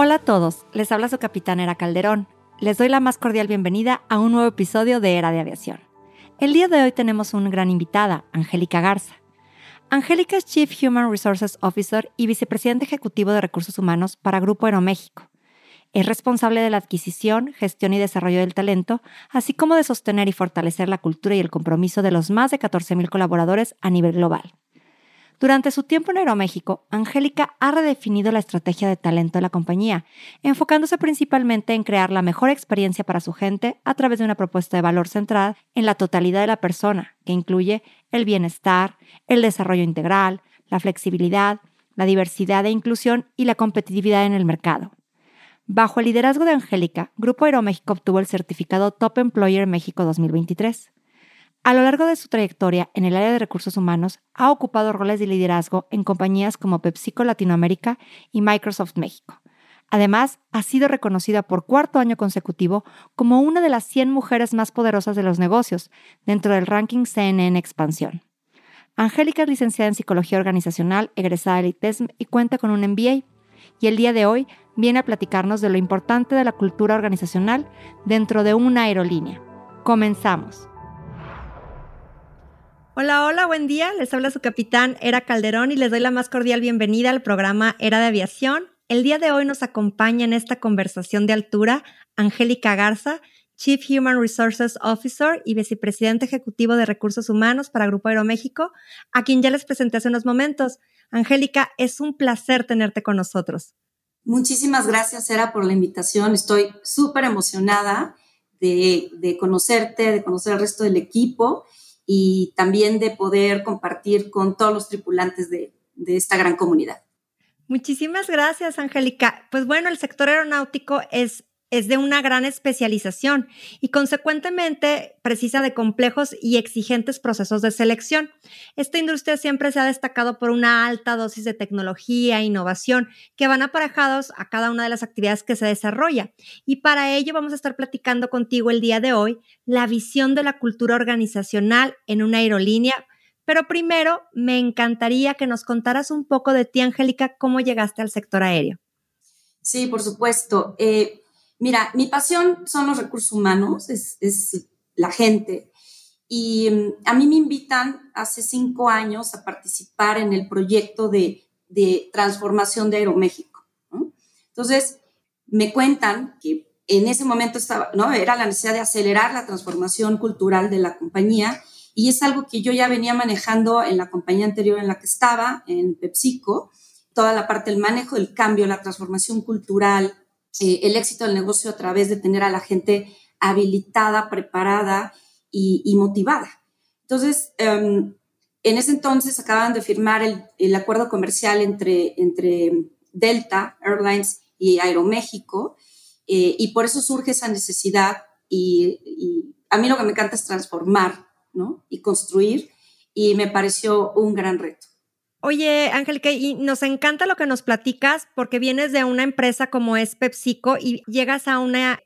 Hola a todos, les habla su capitán Era Calderón. Les doy la más cordial bienvenida a un nuevo episodio de Era de Aviación. El día de hoy tenemos una gran invitada, Angélica Garza. Angélica es Chief Human Resources Officer y vicepresidente ejecutivo de recursos humanos para Grupo Aeroméxico. Es responsable de la adquisición, gestión y desarrollo del talento, así como de sostener y fortalecer la cultura y el compromiso de los más de 14.000 colaboradores a nivel global. Durante su tiempo en Aeroméxico, Angélica ha redefinido la estrategia de talento de la compañía, enfocándose principalmente en crear la mejor experiencia para su gente a través de una propuesta de valor centrada en la totalidad de la persona, que incluye el bienestar, el desarrollo integral, la flexibilidad, la diversidad e inclusión y la competitividad en el mercado. Bajo el liderazgo de Angélica, Grupo Aeroméxico obtuvo el certificado Top Employer México 2023. A lo largo de su trayectoria en el área de recursos humanos, ha ocupado roles de liderazgo en compañías como PepsiCo Latinoamérica y Microsoft México. Además, ha sido reconocida por cuarto año consecutivo como una de las 100 mujeres más poderosas de los negocios dentro del ranking CNN Expansión. Angélica es licenciada en Psicología Organizacional, egresada del ITESM y cuenta con un MBA. Y el día de hoy viene a platicarnos de lo importante de la cultura organizacional dentro de una aerolínea. Comenzamos. Hola, hola, buen día. Les habla su capitán Era Calderón y les doy la más cordial bienvenida al programa Era de Aviación. El día de hoy nos acompaña en esta conversación de altura Angélica Garza, Chief Human Resources Officer y vicepresidente ejecutivo de Recursos Humanos para Grupo Aeroméxico, a quien ya les presenté hace unos momentos. Angélica, es un placer tenerte con nosotros. Muchísimas gracias, Era, por la invitación. Estoy súper emocionada de, de conocerte, de conocer al resto del equipo y también de poder compartir con todos los tripulantes de, de esta gran comunidad. Muchísimas gracias, Angélica. Pues bueno, el sector aeronáutico es es de una gran especialización y consecuentemente precisa de complejos y exigentes procesos de selección. Esta industria siempre se ha destacado por una alta dosis de tecnología e innovación que van aparejados a cada una de las actividades que se desarrolla. Y para ello vamos a estar platicando contigo el día de hoy la visión de la cultura organizacional en una aerolínea. Pero primero, me encantaría que nos contaras un poco de ti, Angélica, cómo llegaste al sector aéreo. Sí, por supuesto. Eh, Mira, mi pasión son los recursos humanos, es, la gente. Y mm, a mí me invitan hace cinco años a participar en el proyecto de, transformación de Aeroméxico. Entonces, me cuentan que en ese momento estaba, ¿no? era la necesidad de acelerar la transformación cultural de la compañía y es algo que yo ya venía manejando en la compañía anterior en la que estaba, en PepsiCo, toda la parte del manejo del cambio, la transformación cultural, eh, el éxito del negocio a través de tener a la gente habilitada, preparada y, motivada. Entonces, em, en ese entonces acaban de firmar el, acuerdo comercial entre, Delta Airlines y Aeroméxico, eh, y por eso surge esa necesidad. Y, a mí lo que me encanta es transformar ¿no? y construir, y me pareció un gran reto. Oye, Angélica, y nos encanta lo que nos platicas porque vienes de una empresa como es PepsiCo y llegas a una,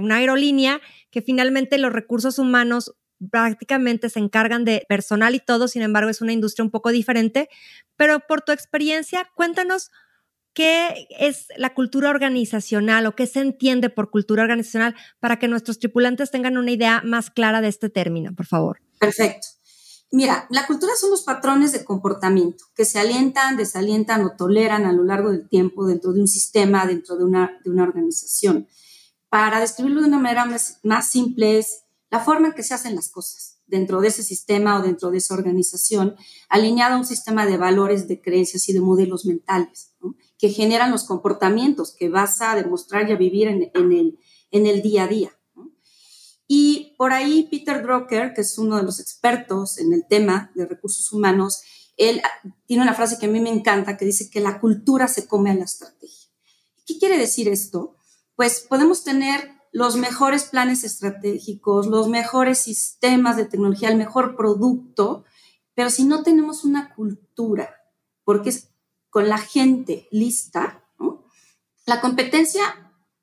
una aerolínea que finalmente los recursos humanos prácticamente se encargan de personal y todo, sin embargo es una industria un poco diferente, pero por tu experiencia, cuéntanos qué es la cultura organizacional o qué se entiende por cultura organizacional para que nuestros tripulantes tengan una idea más clara de este término, por favor. Perfecto. Mira, la cultura son los patrones de comportamiento que se alientan, desalientan o toleran a lo largo del tiempo dentro de un sistema, dentro de una, de una organización. Para describirlo de una manera más, simple es la forma en que se hacen las cosas dentro de ese sistema o dentro de esa organización, alineada a un sistema de valores, de creencias y de modelos mentales, que generan los comportamientos que vas a demostrar y a vivir en, el, en el día a día. Y por ahí Peter Drucker, que es uno de los expertos en el tema de recursos humanos, él tiene una frase que a mí me encanta que dice que la cultura se come a la estrategia. ¿Qué quiere decir esto? Pues podemos tener los mejores planes estratégicos, los mejores sistemas de tecnología, el mejor producto, pero si no tenemos una cultura, porque es con la gente lista, la competencia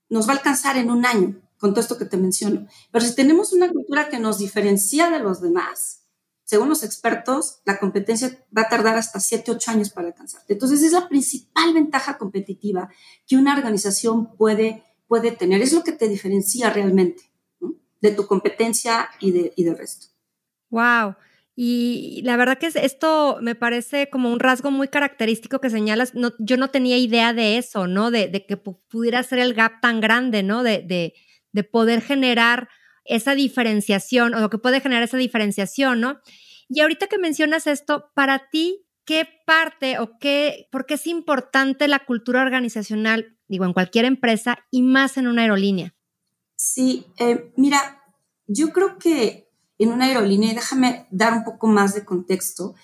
nos va a alcanzar en un año con todo esto que te menciono. Pero si tenemos una cultura que nos diferencia de los demás, según los expertos, la competencia va a tardar hasta 7, 8 años para alcanzarte. Entonces, es la principal ventaja competitiva que una organización puede, puede tener. Es lo que te diferencia realmente de tu competencia y, de, y del resto. ¡Wow! Y la verdad que esto me parece como un rasgo muy característico que señalas. No, yo no tenía idea de eso, ¿no? De, que pudiera ser el gap tan grande, ¿no? De, de, de, poder generar esa diferenciación o lo que puede generar esa diferenciación, ¿no? Y ahorita que mencionas esto, para ti, ¿qué parte o qué, por qué es importante la cultura organizacional, digo, en cualquier empresa y más en una aerolínea? Sí, eh, mira, yo creo que en una aerolínea, y déjame dar un poco más de contexto,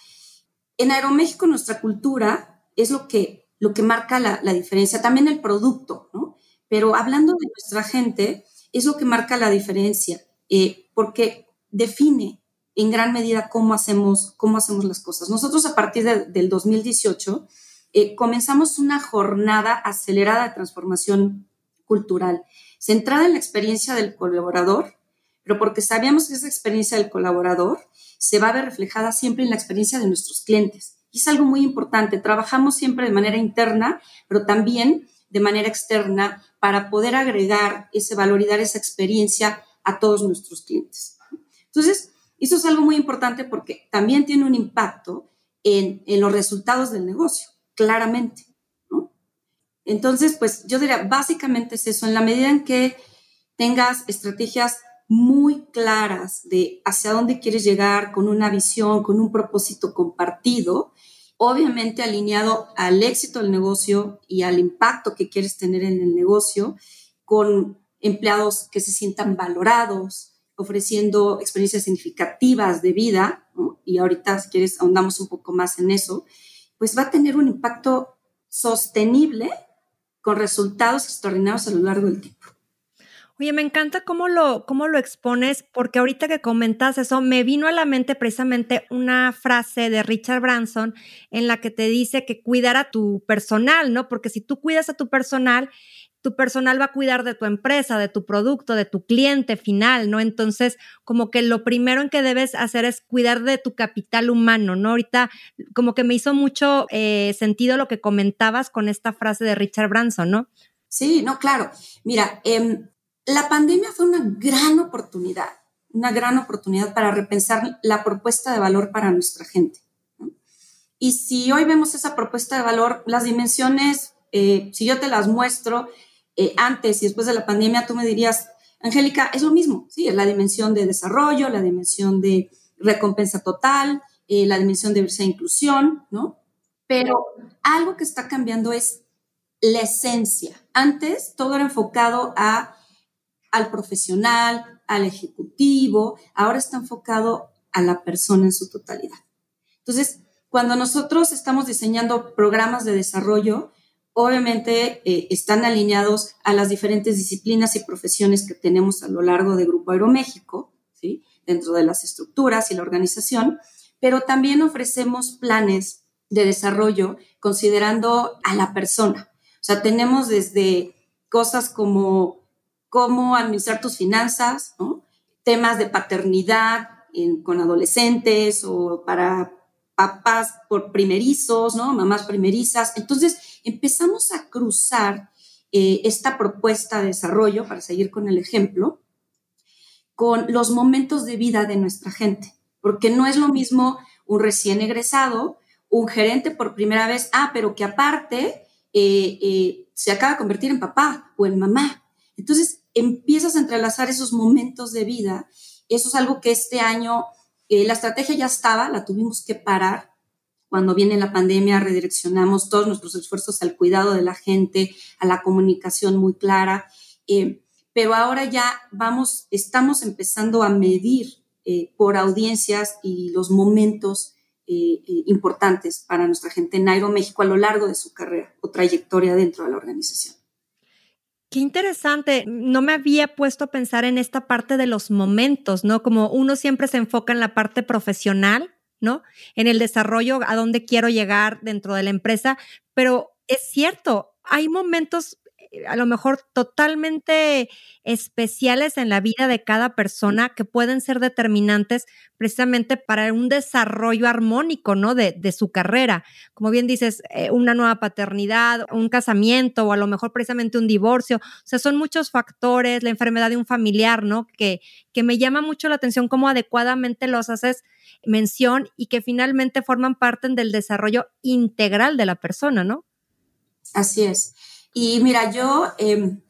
en Aeroméxico nuestra cultura es lo que, lo que marca la, diferencia, también el producto, ¿no? Pero hablando de nuestra gente, es lo que marca la diferencia, eh, porque define en gran medida cómo hacemos, cómo hacemos las cosas. Nosotros a partir del 2018 eh, comenzamos una jornada acelerada de transformación cultural, centrada en la experiencia del colaborador, pero porque sabíamos que esa experiencia del colaborador se va a ver reflejada siempre en la experiencia de nuestros clientes. Y es algo muy importante. Trabajamos siempre de manera interna, pero también de manera externa para poder agregar ese valor y dar esa experiencia a todos nuestros clientes. Entonces, eso es algo muy importante porque también tiene un impacto en, en los resultados del negocio, claramente. Entonces, pues yo diría, básicamente es eso, en la medida en que tengas estrategias muy claras de hacia dónde quieres llegar con una visión, con un propósito compartido, obviamente alineado al éxito del negocio y al impacto que quieres tener en el negocio, con empleados que se sientan valorados, ofreciendo experiencias significativas de vida, y ahorita si quieres ahondamos un poco más en eso, pues va a tener un impacto sostenible con resultados extraordinarios a lo largo del tiempo. Oye, me encanta cómo lo, cómo lo expones, porque ahorita que comentas eso, me vino a la mente precisamente una frase de Richard Branson en la que te dice que cuidar a tu personal, ¿no? Porque si tú cuidas a tu personal, tu personal va a cuidar de tu empresa, de tu producto, de tu cliente final, ¿no? Entonces, como que lo primero en que debes hacer es cuidar de tu capital humano, ¿no? Ahorita, como que me hizo mucho eh, sentido lo que comentabas con esta frase de Richard Branson, ¿no? Sí, no, claro. Mira, eh, la pandemia fue una gran oportunidad, una gran oportunidad para repensar la propuesta de valor para nuestra gente. Y si hoy vemos esa propuesta de valor, las dimensiones, eh, si yo te las muestro eh, antes y después de la pandemia, tú me dirías, Angélica, es lo mismo, sí, es la dimensión de desarrollo, la dimensión de recompensa total, eh, la dimensión de diversidad e inclusión, ¿no? Pero algo que está cambiando es la esencia. Antes todo era enfocado a al profesional, al ejecutivo, ahora está enfocado a la persona en su totalidad. Entonces, cuando nosotros estamos diseñando programas de desarrollo, obviamente eh, están alineados a las diferentes disciplinas y profesiones que tenemos a lo largo de Grupo Aeroméxico, ¿sí? dentro de las estructuras y la organización, pero también ofrecemos planes de desarrollo considerando a la persona. O sea, tenemos desde cosas como cómo administrar tus finanzas, temas de paternidad con adolescentes o para papás por primerizos, mamás primerizas. Entonces empezamos a cruzar eh, esta propuesta de desarrollo, para seguir con el ejemplo, con los momentos de vida de nuestra gente, porque no es lo mismo un recién egresado, un gerente por primera vez, ah, pero que aparte eh, eh, se acaba de convertir en papá o en mamá. Entonces empiezas a entrelazar esos momentos de vida. Eso es algo que este año, eh, la estrategia ya estaba, la tuvimos que parar. Cuando viene la pandemia, redireccionamos todos nuestros esfuerzos al cuidado de la gente, a la comunicación muy clara. Eh, pero ahora ya vamos, estamos empezando a medir eh, por audiencias y los momentos importantes para nuestra gente en Nairo, México, a lo largo de su carrera o trayectoria dentro de la organización. Interesante. No me había puesto a pensar en esta parte de los momentos, ¿no? Como uno siempre se enfoca en la parte profesional, ¿no? En el desarrollo, a dónde quiero llegar dentro de la empresa, pero es cierto, hay momentos a lo mejor totalmente especiales en la vida de cada persona que pueden ser determinantes precisamente para un desarrollo armónico, ¿no? De, de su carrera. Como bien dices, eh, una nueva paternidad, un casamiento o a lo mejor precisamente un divorcio. O sea, son muchos factores, la enfermedad de un familiar, ¿no? Que, que me llama mucho la atención cómo adecuadamente los haces mención y que finalmente forman parte del desarrollo integral de la persona, ¿no? Así es. Y mira, yo em,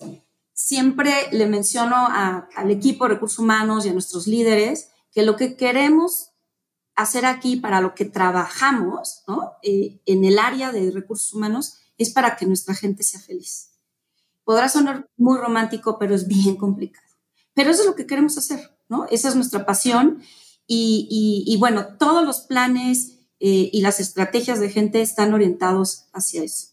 siempre le menciono al equipo de recursos humanos y a nuestros líderes que lo que queremos hacer aquí para lo que trabajamos eh, en el área de recursos humanos es para que nuestra gente sea feliz. Podrá sonar muy romántico, pero es bien complicado. Pero eso es lo que queremos hacer, ¿no? Esa es nuestra pasión y, bueno, todos los planes eh, y las estrategias de gente están orientados hacia eso.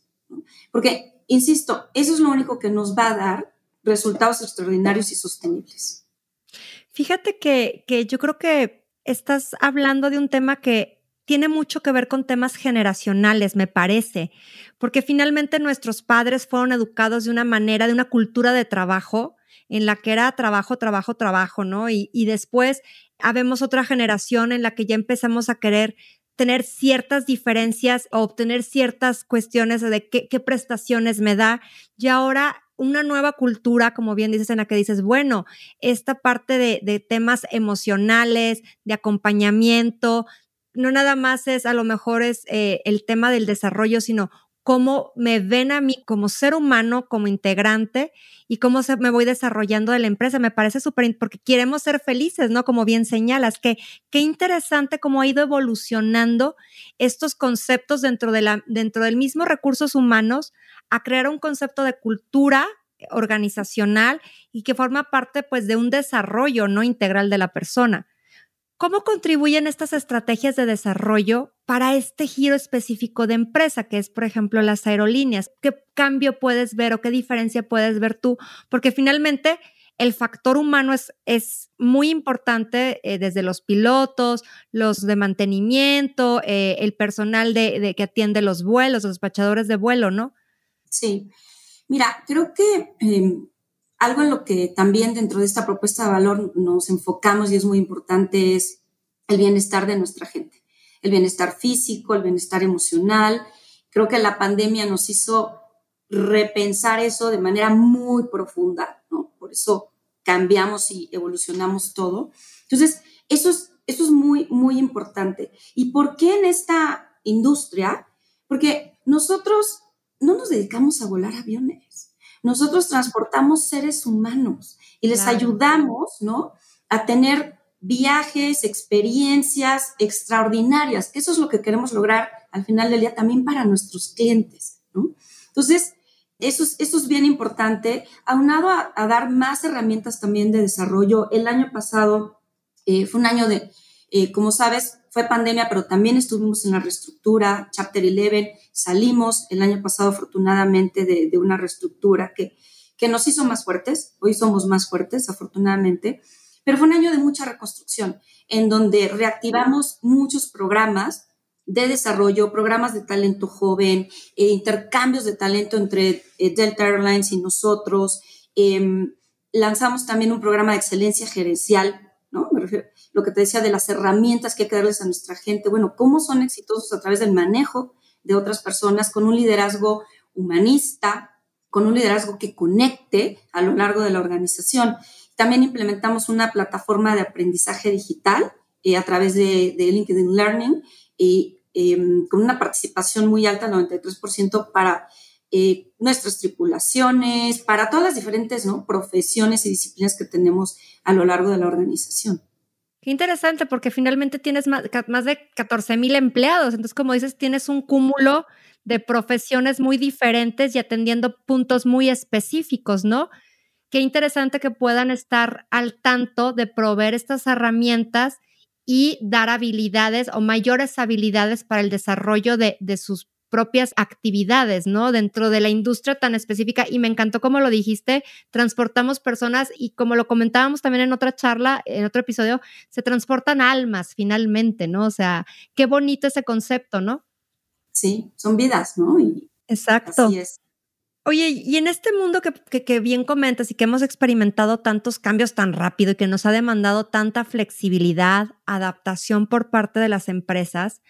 Porque insisto, eso es lo único que nos va a dar resultados extraordinarios y sostenibles. Fíjate que, yo creo que estás hablando de un tema que tiene mucho que ver con temas generacionales, me parece, porque finalmente nuestros padres fueron educados de una manera, de una cultura de trabajo en la que era trabajo, trabajo, trabajo, ¿no? Y, y después habemos otra generación en la que ya empezamos a querer tener ciertas diferencias o obtener ciertas cuestiones de qué, prestaciones me da. Y ahora una nueva cultura, como bien dices, en la que dices, bueno, esta parte de, temas emocionales, de acompañamiento, no nada más es, a lo mejor es eh, el tema del desarrollo, sino cómo me ven a mí como ser humano, como integrante y cómo se, me voy desarrollando de la empresa. Me parece súper, porque queremos ser felices, ¿no? Como bien señalas, que qué interesante cómo ha ido evolucionando estos conceptos dentro, de la, dentro del mismo recursos humanos a crear un concepto de cultura organizacional y que forma parte pues de un desarrollo no integral de la persona. ¿Cómo contribuyen estas estrategias de desarrollo para este giro específico de empresa, que es, por ejemplo, las aerolíneas? ¿Qué cambio puedes ver o qué diferencia puedes ver tú? Porque finalmente el factor humano es, es muy importante eh, desde los pilotos, los de mantenimiento, eh, el personal de, que atiende los vuelos, los despachadores de vuelo, ¿no? Sí. Mira, creo que em, algo en lo que también dentro de esta propuesta de valor nos enfocamos y es muy importante es el bienestar de nuestra gente, el bienestar físico, el bienestar emocional. Creo que la pandemia nos hizo repensar eso de manera muy profunda, ¿no? Por eso cambiamos y evolucionamos todo. Entonces, eso es, eso es muy, muy importante. ¿Y por qué en esta industria? Porque nosotros no nos dedicamos a volar aviones. Nosotros transportamos seres humanos y les ayudamos, ¿no? A tener viajes, experiencias extraordinarias. Eso es lo que queremos lograr al final del día también para nuestros clientes, ¿no? Entonces, eso es, eso es bien importante, aunado a, a dar más herramientas también de desarrollo. El año pasado eh, fue un año de, eh, como sabes, fue pandemia, pero también estuvimos en la reestructura, Chapter 11, salimos el año pasado afortunadamente de, una reestructura que, que nos hizo más fuertes, hoy somos más fuertes afortunadamente, pero fue un año de mucha reconstrucción, en donde reactivamos muchos programas de desarrollo, programas de talento joven, eh, intercambios de talento entre eh, Delta Airlines y nosotros. Em, lanzamos también un programa de excelencia gerencial, Me refiero lo que te decía de las herramientas que hay que darles a nuestra gente, bueno, cómo son exitosos a través del manejo de otras personas con un liderazgo humanista, con un liderazgo que conecte a lo largo de la organización. También implementamos una plataforma de aprendizaje digital eh, a través de, LinkedIn Learning y em, con una participación muy alta, 93% para eh, nuestras tripulaciones, para todas las diferentes profesiones y disciplinas que tenemos a lo largo de la organización. Qué interesante, porque finalmente tienes más, más de 14 mil empleados. Entonces, como dices, tienes un cúmulo de profesiones muy diferentes y atendiendo puntos muy específicos, ¿no? Qué interesante que puedan estar al tanto de proveer estas herramientas y dar habilidades o mayores habilidades para el desarrollo de, de sus propias actividades, ¿no? Dentro de la industria tan específica. Y me encantó como lo dijiste, transportamos personas y como lo comentábamos también en otra charla, en otro episodio, se transportan almas finalmente, ¿no? O sea, qué bonito ese concepto, ¿no? Sí, son vidas, ¿no? Exacto. Así es. Oye, y en este mundo que, que, bien comentas y que hemos experimentado tantos cambios tan rápido y que nos ha demandado tanta flexibilidad, adaptación por parte de las empresas,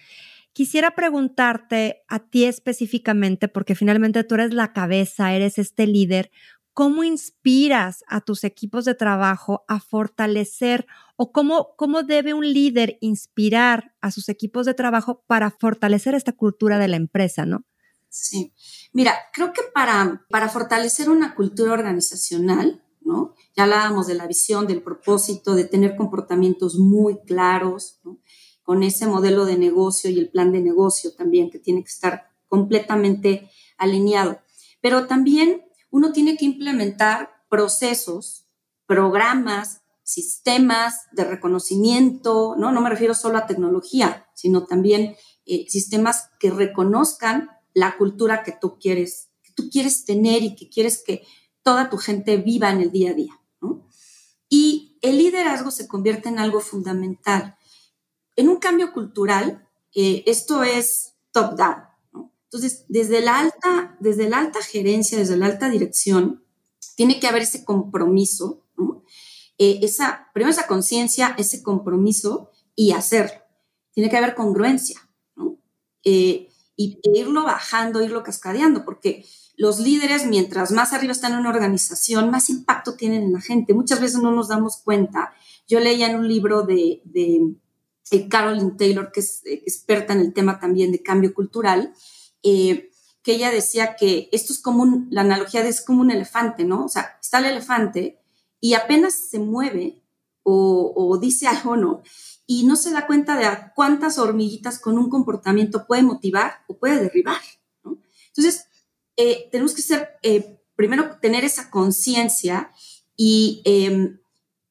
quisiera preguntarte a ti específicamente, porque finalmente tú eres la cabeza, eres este líder, ¿cómo inspiras a tus equipos de trabajo a fortalecer o cómo, cómo debe un líder inspirar a sus equipos de trabajo para fortalecer esta cultura de la empresa, ¿no? Sí. Mira, creo que para, para fortalecer una cultura organizacional, ¿no? Ya hablábamos de la visión, del propósito, de tener comportamientos muy claros, ¿no? Con ese modelo de negocio y el plan de negocio también, que tiene que estar completamente alineado. Pero también uno tiene que implementar procesos, programas, sistemas de reconocimiento, ¿no? No me refiero solo a tecnología, sino también eh, sistemas que reconozcan la cultura que tú quieres, que tú quieres tener y que quieres que toda tu gente viva en el día a día. Y el liderazgo se convierte en algo fundamental. En un cambio cultural, eh, esto es top-down. Entonces, desde la, alta, desde la alta gerencia, desde la alta dirección, tiene que haber ese compromiso, eh, esa, primero esa conciencia, ese compromiso y hacerlo. Tiene que haber congruencia. ¿no? Eh, y irlo bajando, irlo cascadeando, porque los líderes, mientras más arriba están en una organización, más impacto tienen en la gente. Muchas veces no nos damos cuenta. Yo leía en un libro de, de, Carolyn Taylor, que es experta en el tema también de cambio cultural, eh, que ella decía que esto es como un, la analogía de es como un elefante, ¿no? O sea, está el elefante y apenas se mueve o, o dice algo, ¿no? y no se da cuenta de cuántas hormiguitas con un comportamiento puede motivar o puede derribar. Entonces, eh, tenemos que ser, eh, primero, tener esa conciencia y, em,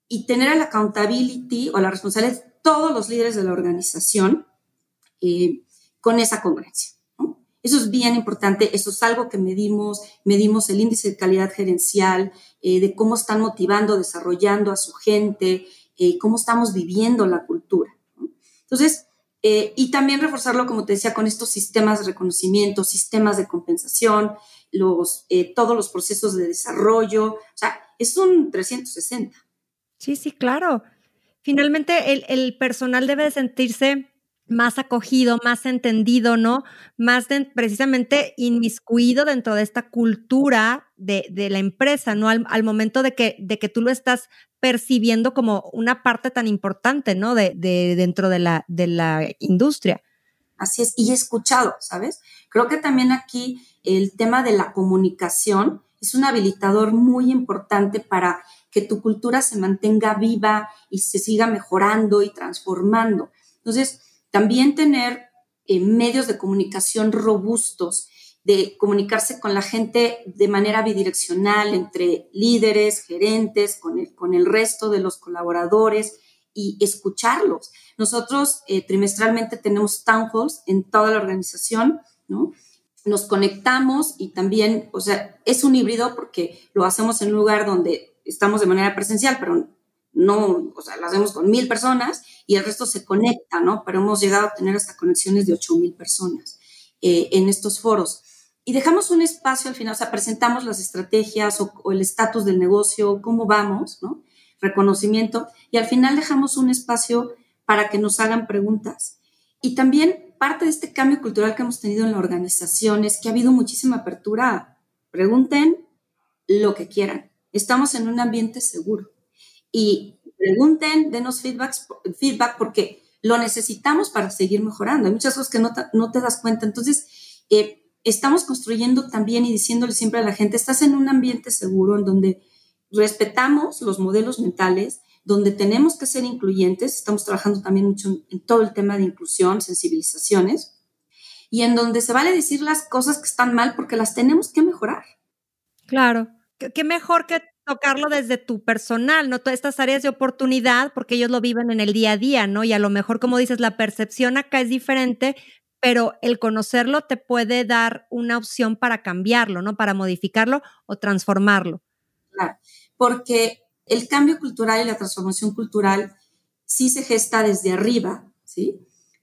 y tener el accountability o la responsabilidad todos los líderes de la organización eh, con esa congruencia. Eso es bien importante, eso es algo que medimos, medimos el índice de calidad gerencial, de cómo están motivando, desarrollando a su gente, eh, cómo estamos viviendo la cultura. Entonces, eh, y también reforzarlo, como te decía, con estos sistemas de reconocimiento, sistemas de compensación, eh, todos los procesos de desarrollo. O sea, es un 360. Sí, sí, claro. Finalmente, el, personal debe sentirse más acogido, más entendido, ¿no? Más precisamente inmiscuido dentro de esta cultura de, la empresa, ¿no? Al, momento de que, de que tú lo estás percibiendo como una parte tan importante, ¿no? De, dentro de la, de la industria. Así es, y escuchado, ¿sabes? Creo que también aquí el tema de la comunicación es un habilitador muy importante para que tu cultura se mantenga viva y se siga mejorando y transformando. Entonces, también tener eh, medios de comunicación robustos, de comunicarse con la gente de manera bidireccional entre líderes, gerentes, con el, con el resto de los colaboradores y escucharlos. Nosotros eh, trimestralmente tenemos town halls en toda la organización, ¿no? Nos conectamos y también, o sea, es un híbrido porque lo hacemos en un lugar donde estamos de manera presencial, pero no, o sea, lo hacemos con mil personas y el resto se conecta, ¿no? Pero hemos llegado a tener hasta conexiones de ocho mil personas eh, en estos foros. Y dejamos un espacio al final, o sea, presentamos las estrategias o, el estatus del negocio, cómo vamos, ¿no? Reconocimiento. Y al final dejamos un espacio para que nos hagan preguntas. Y también parte de este cambio cultural que hemos tenido en la organización es que ha habido muchísima apertura. Pregunten lo que quieran. Estamos en un ambiente seguro y pregunten, denos feedback, feedback porque lo necesitamos para seguir mejorando. Hay muchas cosas que no te, no te das cuenta. Entonces, eh, estamos construyendo también y diciéndole siempre a la gente, estás en un ambiente seguro en donde respetamos los modelos mentales, donde tenemos que ser incluyentes, estamos trabajando también mucho en todo el tema de inclusión, sensibilizaciones, y en donde se vale decir las cosas que están mal porque las tenemos que mejorar. Claro, qué mejor que tocarlo desde tu personal, ¿no? Todas estas áreas de oportunidad, porque ellos lo viven en el día a día, ¿no? Y a lo mejor, como dices, la percepción acá es diferente, pero el conocerlo te puede dar una opción para cambiarlo, ¿no? Para modificarlo o transformarlo. Claro, porque el cambio cultural y la transformación cultural sí se gesta desde arriba, ¿sí?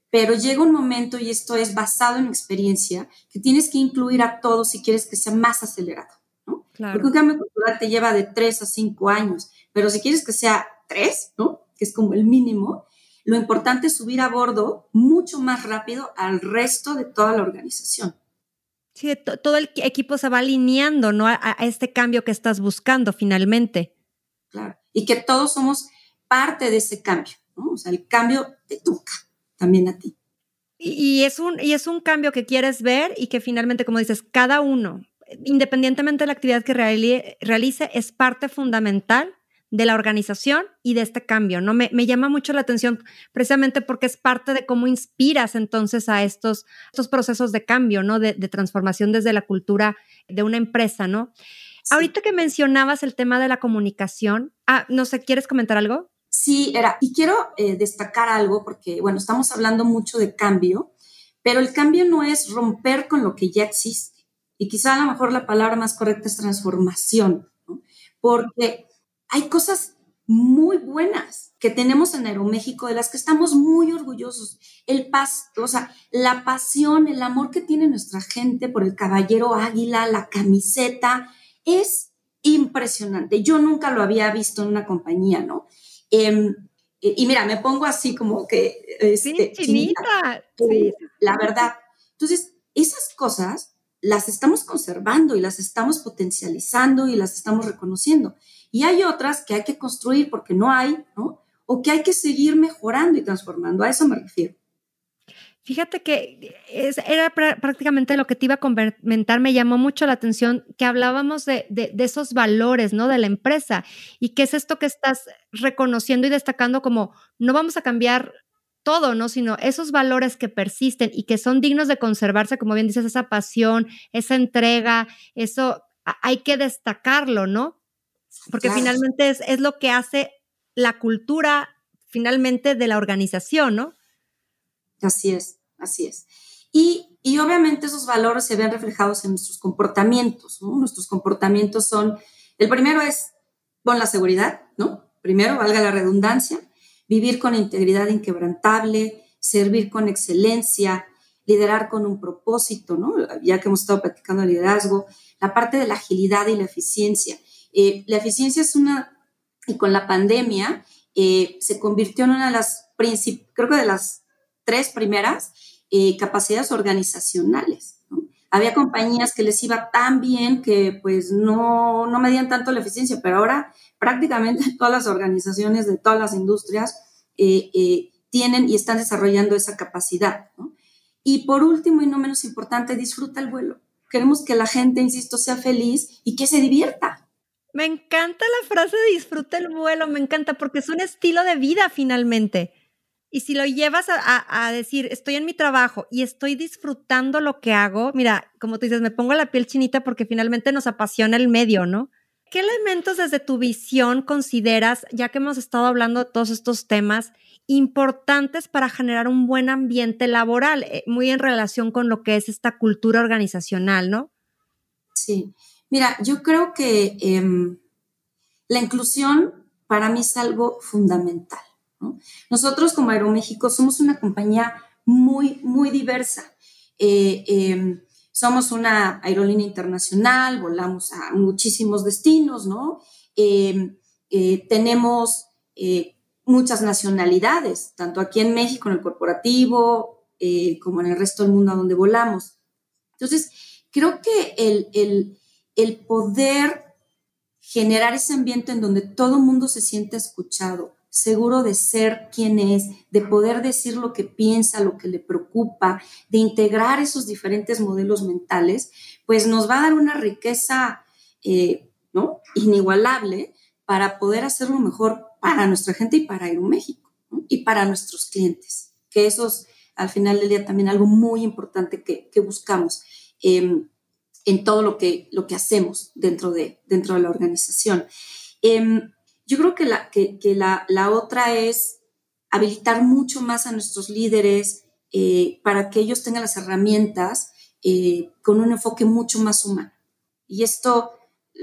Pero llega un momento, y esto es basado en experiencia, que tienes que incluir a todos si quieres que sea más acelerado, ¿no? Claro. Porque un cambio cultural te lleva de tres a cinco años, pero si quieres que sea tres, ¿no? Que es como el mínimo, lo importante es subir a bordo mucho más rápido al resto de toda la organización. Sí, todo el equipo se va alineando, ¿no? A, a, este cambio que estás buscando finalmente. Claro. Y que todos somos parte de ese cambio, ¿no? O sea, el cambio te toca también a ti. Y, y es un, y es un cambio que quieres ver y que finalmente, como dices, cada uno, independientemente de la actividad que realice, es parte fundamental de la organización y de este cambio, ¿no? Me, me, llama mucho la atención precisamente porque es parte de cómo inspiras entonces a estos, estos procesos de cambio, ¿no? De, de transformación desde la cultura de una empresa, ¿no? Sí. Ahorita que mencionabas el tema de la comunicación, ah, no sé, ¿quieres comentar algo? Sí, era, y quiero eh, destacar algo porque, bueno, estamos hablando mucho de cambio, pero el cambio no es romper con lo que ya existe. Y quizá a lo mejor la palabra más correcta es transformación, ¿no? Porque hay cosas muy buenas que tenemos en Aeroméxico, de las que estamos muy orgullosos. El paz, o sea, la pasión, el amor que tiene nuestra gente por el caballero águila, la camiseta, es impresionante. Yo nunca lo había visto en una compañía, ¿no? Eh, y mira, me pongo así como que... Este, sí, chinita. Sí. La verdad. Entonces, esas cosas las estamos conservando y las estamos potencializando y las estamos reconociendo. Y hay otras que hay que construir porque no hay, ¿no? O que hay que seguir mejorando y transformando. A eso me refiero. Fíjate que es, era pr prácticamente lo que te iba a comentar, me llamó mucho la atención que hablábamos de, de, de, esos valores, ¿no? De la empresa y qué es esto que estás reconociendo y destacando como no vamos a cambiar todo, ¿no? Sino esos valores que persisten y que son dignos de conservarse, como bien dices, esa pasión, esa entrega, eso hay que destacarlo, ¿no? Porque claro. finalmente es, es lo que hace la cultura finalmente de la organización, ¿no? Así es, así es. Y, y, obviamente esos valores se ven reflejados en nuestros comportamientos, ¿no? Nuestros comportamientos son, el primero es, con la seguridad, ¿no? Primero, valga la redundancia, vivir con integridad inquebrantable, servir con excelencia, liderar con un propósito, ¿no? Ya que hemos estado practicando liderazgo, la parte de la agilidad y la eficiencia. Eh, la eficiencia es una, y con la pandemia, eh, se convirtió en una de las, creo que de las tres primeras eh, capacidades organizacionales. Había compañías que les iba tan bien que pues no, no medían tanto la eficiencia, pero ahora prácticamente todas las organizaciones de todas las industrias eh, eh, tienen y están desarrollando esa capacidad. Y por último y no menos importante, disfruta el vuelo. Queremos que la gente, insisto, sea feliz y que se divierta. Me encanta la frase disfruta el vuelo, me encanta porque es un estilo de vida finalmente. Y si lo llevas a, decir, estoy en mi trabajo y estoy disfrutando lo que hago, mira, como tú dices, me pongo la piel chinita porque finalmente nos apasiona el medio, ¿no? ¿Qué elementos desde tu visión consideras, ya que hemos estado hablando de todos estos temas, importantes para generar un buen ambiente laboral, eh, muy en relación con lo que es esta cultura organizacional, ¿no? Sí, mira, yo creo que eh, la inclusión para mí es algo fundamental. ¿No? Nosotros como Aeroméxico somos una compañía muy, muy diversa. Eh, eh, somos una aerolínea internacional, volamos a muchísimos destinos, ¿no? Eh, tenemos muchas nacionalidades, tanto aquí en México, en el corporativo, como en el resto del mundo a donde volamos. Entonces, creo que el, el, el poder generar ese ambiente en donde todo el mundo se siente escuchado, seguro de ser quien es, de poder decir lo que piensa, lo que le preocupa, de integrar esos diferentes modelos mentales, pues nos va a dar una riqueza eh, ¿no? inigualable para poder hacerlo mejor para nuestra gente y para Aeroméxico ¿no? y para nuestros clientes, que eso es al final del día también algo muy importante que, buscamos eh, en todo lo que, lo que hacemos dentro de, dentro de la organización. Eh, yo creo que la, que, que la, la otra es habilitar mucho más a nuestros líderes, eh, para que ellos tengan las herramientas eh, con un enfoque mucho más humano. Y esto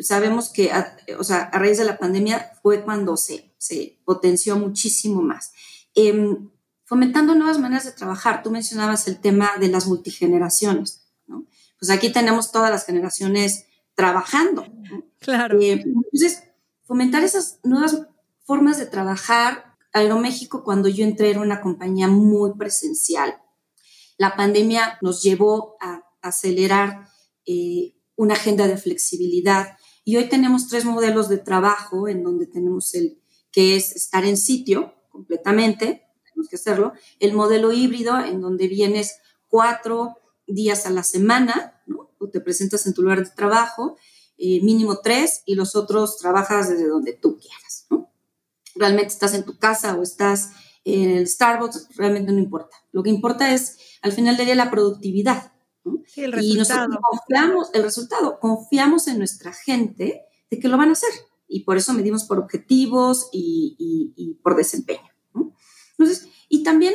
sabemos que, a, o sea, a raíz de la pandemia fue cuando se, se potenció muchísimo más. Em, fomentando nuevas maneras de trabajar. Tú mencionabas el tema de las multigeneraciones, ¿no? Pues aquí tenemos todas las generaciones trabajando. Claro. Eh, entonces, fomentar esas nuevas formas de trabajar. Aeroméxico, cuando yo entré, era una compañía muy presencial. La pandemia nos llevó a acelerar eh, una agenda de flexibilidad. Y hoy tenemos tres modelos de trabajo en donde tenemos el que es estar en sitio completamente, que hacerlo. El modelo híbrido, en donde vienes cuatro días a la semana, ¿no? O te presentas en tu lugar de trabajo, eh, mínimo tres, y los otros trabajas desde donde tú quieras, ¿no? Realmente estás en tu casa o estás en el Starbucks, realmente no importa. Lo que importa es, al final del día, la productividad. ¿no? el. Y nosotros confiamos, el resultado, confiamos en nuestra gente de que lo van a hacer. Y por eso medimos por objetivos y, y, y por desempeño. Entonces, y también,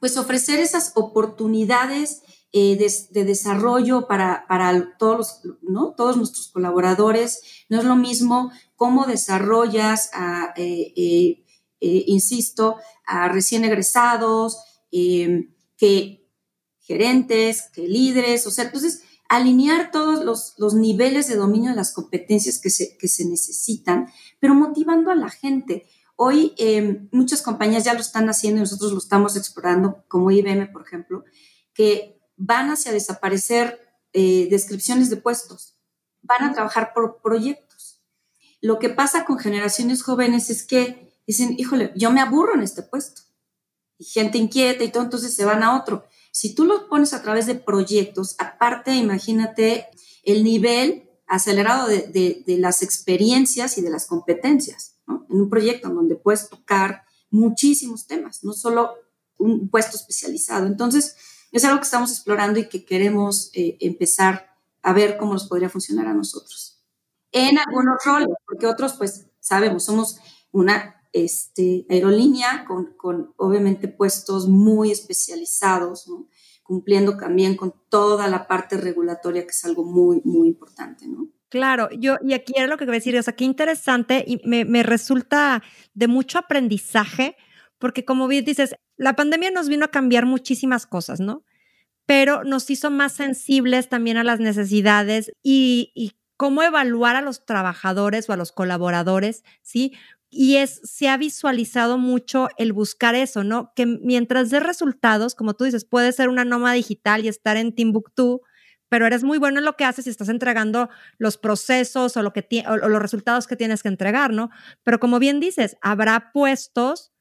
pues ofrecer esas oportunidades eh, de, desarrollo para, para todos, ¿no? todos nuestros colaboradores. No es lo mismo cómo desarrollas, eh, eh, insisto, a recién egresados, que gerentes, que líderes, o sea, entonces alinear todos los, los, niveles de dominio de las competencias que se, que se necesitan, pero motivando a la gente. Hoy muchas compañías ya lo están haciendo y nosotros lo estamos explorando, como IBM, por ejemplo, que van hacia desaparecer eh, descripciones de puestos, van a trabajar por proyectos. Lo que pasa con generaciones jóvenes es que dicen, híjole, yo me aburro en este puesto. Y gente inquieta y todo, entonces se van a otro. Si tú lo pones a través de proyectos, aparte, imagínate el nivel acelerado de las experiencias y de las competencias en un proyecto en donde puedes tocar muchísimos temas, no solo un puesto especializado. Entonces, es algo que estamos explorando y que queremos eh, empezar a ver cómo nos podría funcionar a nosotros. En algunos roles, porque otros, pues, sabemos, somos una este, aerolínea con, con obviamente puestos muy especializados, cumpliendo también con toda la parte regulatoria, que es algo muy, muy importante, ¿no? Claro, yo, y aquí era lo que quería decir, o sea, interesante y me, me resulta de mucho aprendizaje, porque como bien dices, la pandemia nos vino a cambiar muchísimas cosas, ¿no? Pero nos hizo más sensibles también a las necesidades y, y cómo evaluar a los trabajadores o a los colaboradores, ¿sí? Y es, se ha visualizado mucho el buscar eso, ¿no? Que mientras dé resultados, como tú dices, puede ser una nómada digital y estar en Timbuktu, pero eres muy bueno en lo que haces y estás entregando los procesos o, lo que o los resultados que tienes que entregar, ¿no? Pero como bien dices, habrá puestos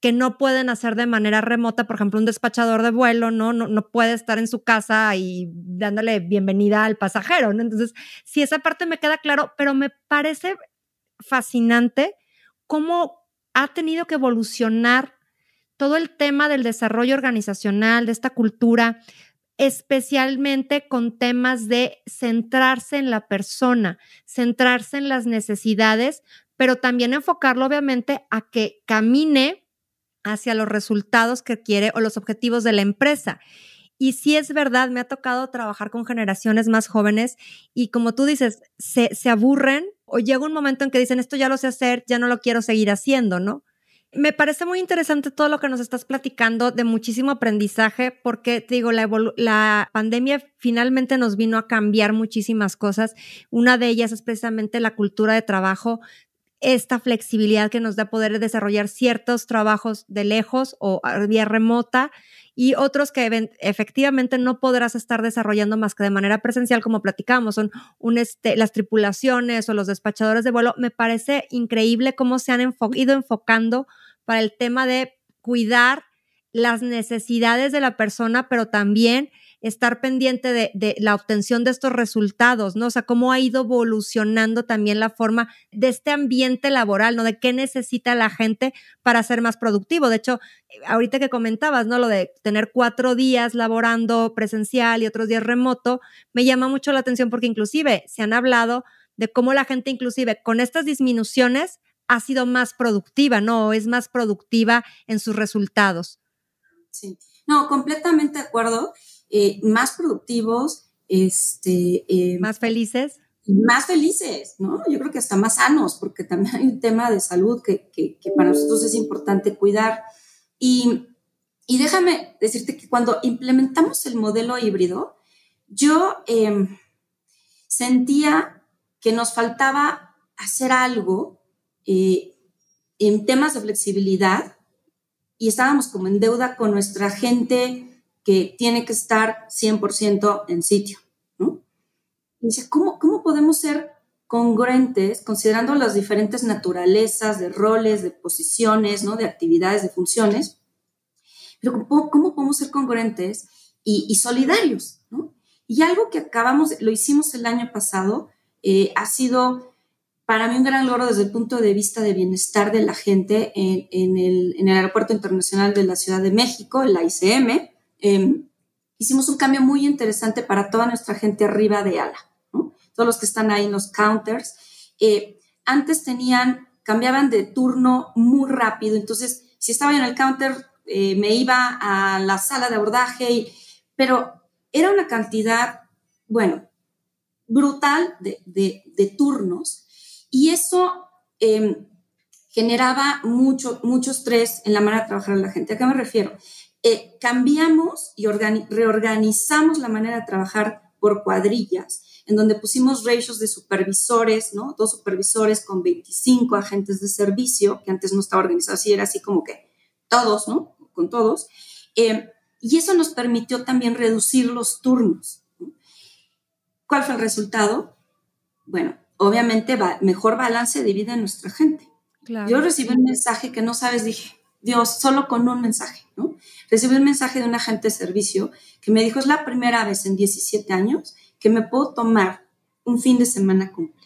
que no pueden hacer de manera remota, por ejemplo, un despachador de vuelo, ¿no? No, puede estar en su casa y dándole bienvenida al pasajero. Entonces, sí, esa parte me queda claro, pero me parece fascinante cómo ha tenido que evolucionar todo el tema del desarrollo organizacional, de esta cultura, especialmente con temas de centrarse en la persona, centrarse en las necesidades, pero también enfocarlo obviamente a que camine hacia los resultados que quiere o los objetivos de la empresa. Y sí es verdad, me ha tocado trabajar con generaciones más jóvenes y como tú dices, se, aburren o llega un momento en que dicen, esto ya lo sé hacer, ya no lo quiero seguir haciendo, ¿no? Me parece muy interesante todo lo que nos estás platicando de muchísimo aprendizaje porque, digo, la, la, pandemia finalmente nos vino a cambiar muchísimas cosas. Una de ellas es precisamente la cultura de trabajo, esta flexibilidad que nos da poder desarrollar ciertos trabajos de lejos o vía remota y otros que efectivamente no podrás estar desarrollando más que de manera presencial, como platicamos, son este, las tripulaciones o los despachadores de vuelo. Me parece increíble cómo se han ido enfocando para el tema de cuidar las necesidades de la persona, pero también estar pendiente de, la obtención de estos resultados, ¿no? O sea, cómo ha ido evolucionando también la forma de este ambiente laboral, ¿no? De qué necesita la gente para ser más productivo. De hecho, ahorita que comentabas, ¿no? Lo de tener cuatro días laborando presencial y otros días remoto, me llama mucho la atención porque inclusive se han hablado de cómo la gente inclusive con estas disminuciones ha sido más productiva, ¿no? Es más productiva en sus resultados. Sí. No, completamente de acuerdo. Eh, más productivos, este, eh, más felices. Más felices, ¿no? Yo creo que hasta más sanos, porque también hay un tema de salud que, que, que para nosotros es importante cuidar. Y, y, déjame decirte que cuando implementamos el modelo híbrido, yo em, sentía que nos faltaba hacer algo eh, en temas de flexibilidad y estábamos como en deuda con nuestra gente que tiene que estar 100% en sitio, ¿no? Y dice, ¿cómo, ¿cómo podemos ser congruentes considerando las diferentes naturalezas de roles, de posiciones, ¿no? De actividades, de funciones? Pero ¿cómo, cómo podemos ser congruentes y, y solidarios, ¿no? Y algo que acabamos, lo hicimos el año pasado, eh, ha sido para mí un gran logro desde el punto de vista de bienestar de la gente en, el, Aeropuerto Internacional de la Ciudad de México, la ICM. Em, hicimos un cambio muy interesante para toda nuestra gente arriba de ala, todos los que están ahí en los counters. Eh, antes tenían, cambiaban de turno muy rápido, entonces si estaba en el counter, eh, me iba a la sala de abordaje, pero era una cantidad, bueno, brutal de, turnos y eso em, generaba mucho, mucho estrés en la manera de trabajar de la gente. ¿A qué me refiero? Eh, cambiamos y reorganizamos la manera de trabajar por cuadrillas, en donde pusimos ratios de supervisores, ¿no? Dos supervisores con 25 agentes de servicio, que antes no estaba organizado así, era así como que todos, ¿no? Con todos. Em, y eso nos permitió también reducir los turnos. ¿Cuál fue el resultado? Bueno, obviamente va, mejor balance de vida en nuestra gente. Yo recibí un mensaje que no sabes, dije, Dios, solo con un mensaje, ¿no? Recibí un mensaje de un agente de servicio que me dijo, es la primera vez en 17 años que me puedo tomar un fin de semana completo.